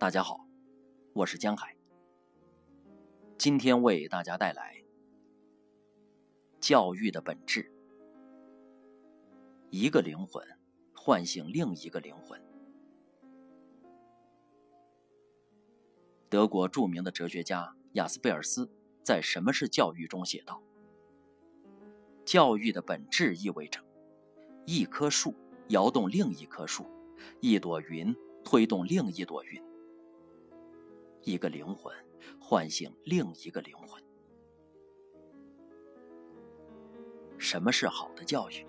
大家好，我是江海。今天为大家带来教育的本质：一个灵魂唤醒另一个灵魂。德国著名的哲学家雅斯贝尔斯在《什么是教育》中写道：“教育的本质意味着一棵树摇动另一棵树，一朵云推动另一朵云。”一个灵魂唤醒另一个灵魂。什么是好的教育？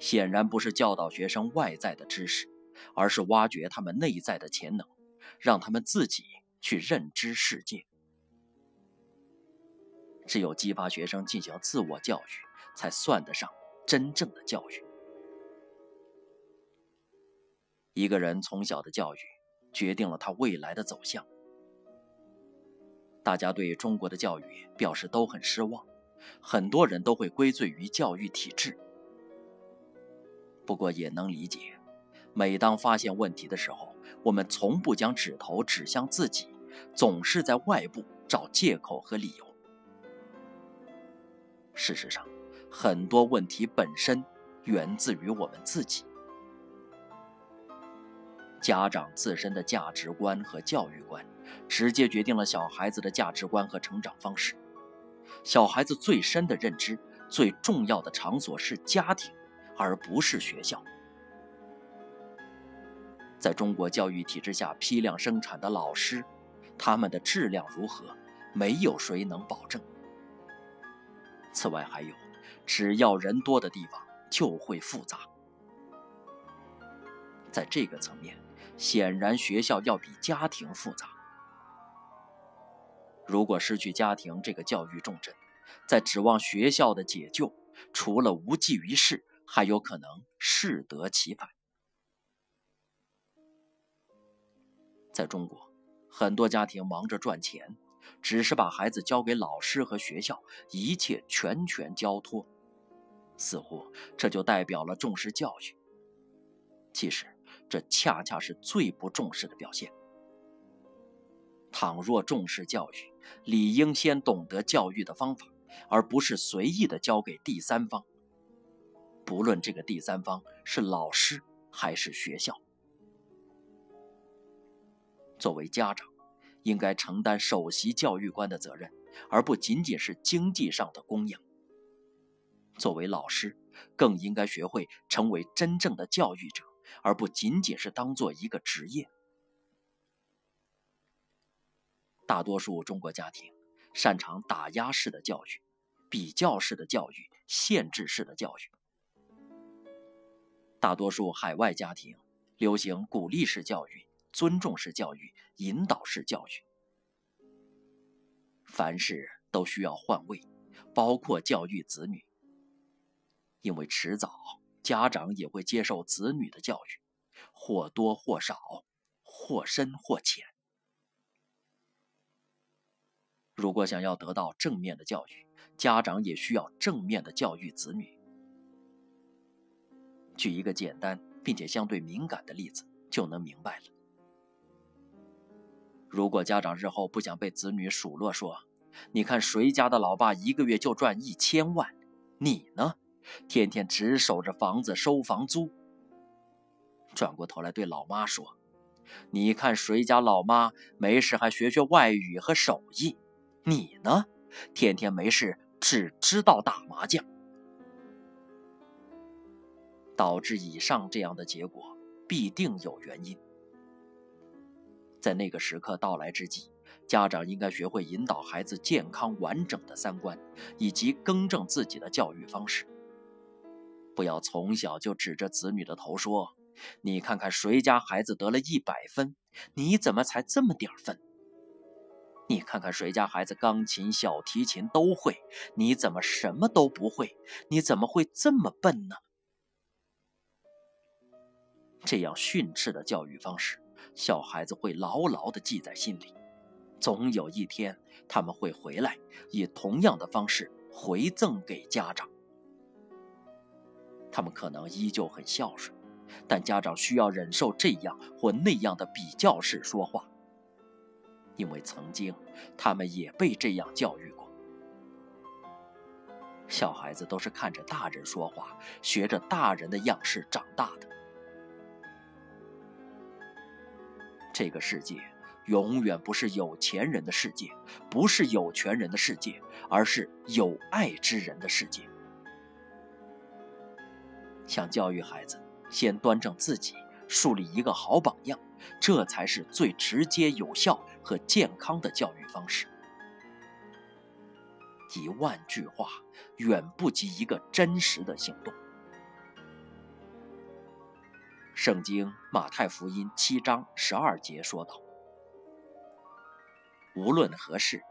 显然不是教导学生外在的知识，而是挖掘他们内在的潜能，让他们自己去认知世界。只有激发学生进行自我教育，才算得上真正的教育。一个人从小的教育，决定了他未来的走向。大家对中国的教育表示都很失望，很多人都会归罪于教育体制。不过也能理解，每当发现问题的时候，我们从不将指头指向自己，总是在外部找借口和理由。事实上，很多问题本身源自于我们自己。家长自身的价值观和教育观，直接决定了小孩子的价值观和成长方式。小孩子最深的认知，最重要的场所是家庭，而不是学校。在中国教育体制下批量生产的老师，他们的质量如何，没有谁能保证。此外，还有，只要人多的地方就会复杂。在这个层面。显然，学校要比家庭复杂。如果失去家庭这个教育重镇，再指望学校的解救，除了无济于事，还有可能适得其反。在中国，很多家庭忙着赚钱，只是把孩子交给老师和学校，一切全权交托，似乎这就代表了重视教育。其实。这恰恰是最不重视的表现。倘若重视教育，理应先懂得教育的方法，而不是随意的交给第三方。不论这个第三方是老师还是学校。作为家长，应该承担首席教育官的责任，而不仅仅是经济上的供养。作为老师，更应该学会成为真正的教育者。而不仅仅是当做一个职业。大多数中国家庭擅长打压式的教育、比较式的教育、限制式的教育；大多数海外家庭流行鼓励式教育、尊重式教育、引导式教育。凡事都需要换位，包括教育子女，因为迟早。家长也会接受子女的教育，或多或少，或深或浅。如果想要得到正面的教育，家长也需要正面的教育子女。举一个简单并且相对敏感的例子，就能明白了。如果家长日后不想被子女数落说：“你看谁家的老爸一个月就赚一千万，你呢？”天天只守着房子收房租，转过头来对老妈说：“你看谁家老妈没事还学学外语和手艺，你呢？天天没事只知道打麻将。”导致以上这样的结果，必定有原因。在那个时刻到来之际，家长应该学会引导孩子健康完整的三观，以及更正自己的教育方式。不要从小就指着子女的头说：“你看看谁家孩子得了一百分，你怎么才这么点儿分？你看看谁家孩子钢琴、小提琴都会，你怎么什么都不会？你怎么会这么笨呢？”这样训斥的教育方式，小孩子会牢牢地记在心里。总有一天，他们会回来，以同样的方式回赠给家长。他们可能依旧很孝顺，但家长需要忍受这样或那样的比较式说话，因为曾经他们也被这样教育过。小孩子都是看着大人说话，学着大人的样式长大的。这个世界永远不是有钱人的世界，不是有权人的世界，而是有爱之人的世界。想教育孩子，先端正自己，树立一个好榜样，这才是最直接、有效和健康的教育方式。一万句话远不及一个真实的行动。圣经马太福音七章十二节说道：“无论何事，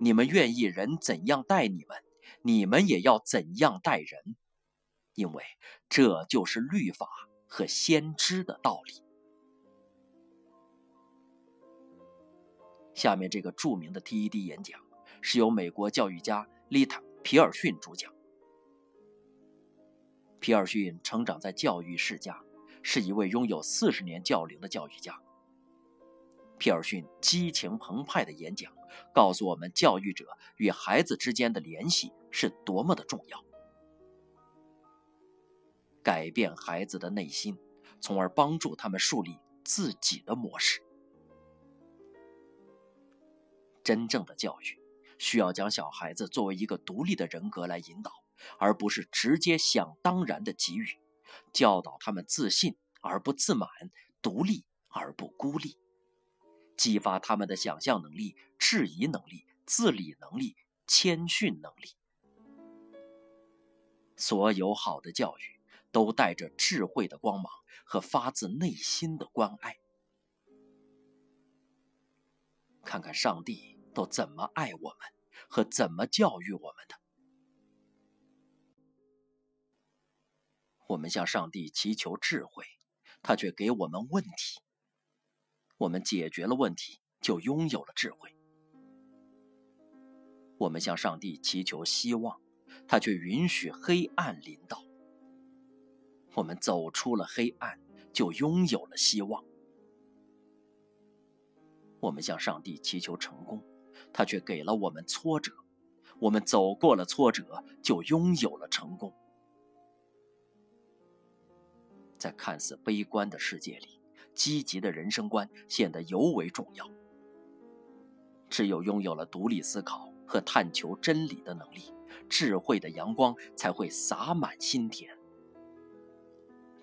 你们愿意人怎样待你们，你们也要怎样待人，因为这就是律法和先知的道理。”下面这个著名的 TED 演讲是由美国教育家丽塔·皮尔逊主讲。皮尔逊成长在教育世家。是一位拥有四十年教龄的教育家。皮尔逊激情澎湃的演讲，告诉我们教育者与孩子之间的联系是多么的重要。改变孩子的内心，从而帮助他们树立自己的模式。真正的教育，需要将小孩子作为一个独立的人格来引导，而不是直接想当然的给予。教导他们自信而不自满，独立而不孤立，激发他们的想象能力、质疑能力、自理能力、谦逊能力。所有好的教育都带着智慧的光芒和发自内心的关爱。看看上帝都怎么爱我们，和怎么教育我们的。我们向上帝祈求智慧，他却给我们问题。我们解决了问题，就拥有了智慧。我们向上帝祈求希望，他却允许黑暗临到。我们走出了黑暗，就拥有了希望。我们向上帝祈求成功，他却给了我们挫折。我们走过了挫折，就拥有了成功。在看似悲观的世界里，积极的人生观显得尤为重要。只有拥有了独立思考和探求真理的能力，智慧的阳光才会洒满心田。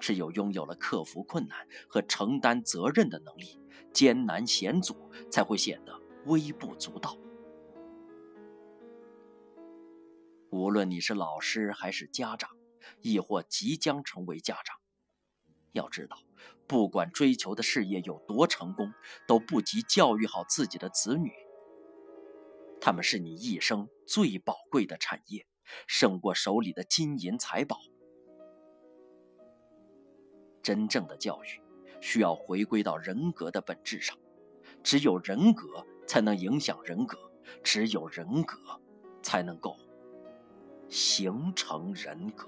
只有拥有了克服困难和承担责任的能力，艰难险阻才会显得微不足道。无论你是老师还是家长，亦或即将成为家长。要知道，不管追求的事业有多成功，都不及教育好自己的子女。他们是你一生最宝贵的产业，胜过手里的金银财宝。真正的教育需要回归到人格的本质上，只有人格才能影响人格，只有人格才能够形成人格。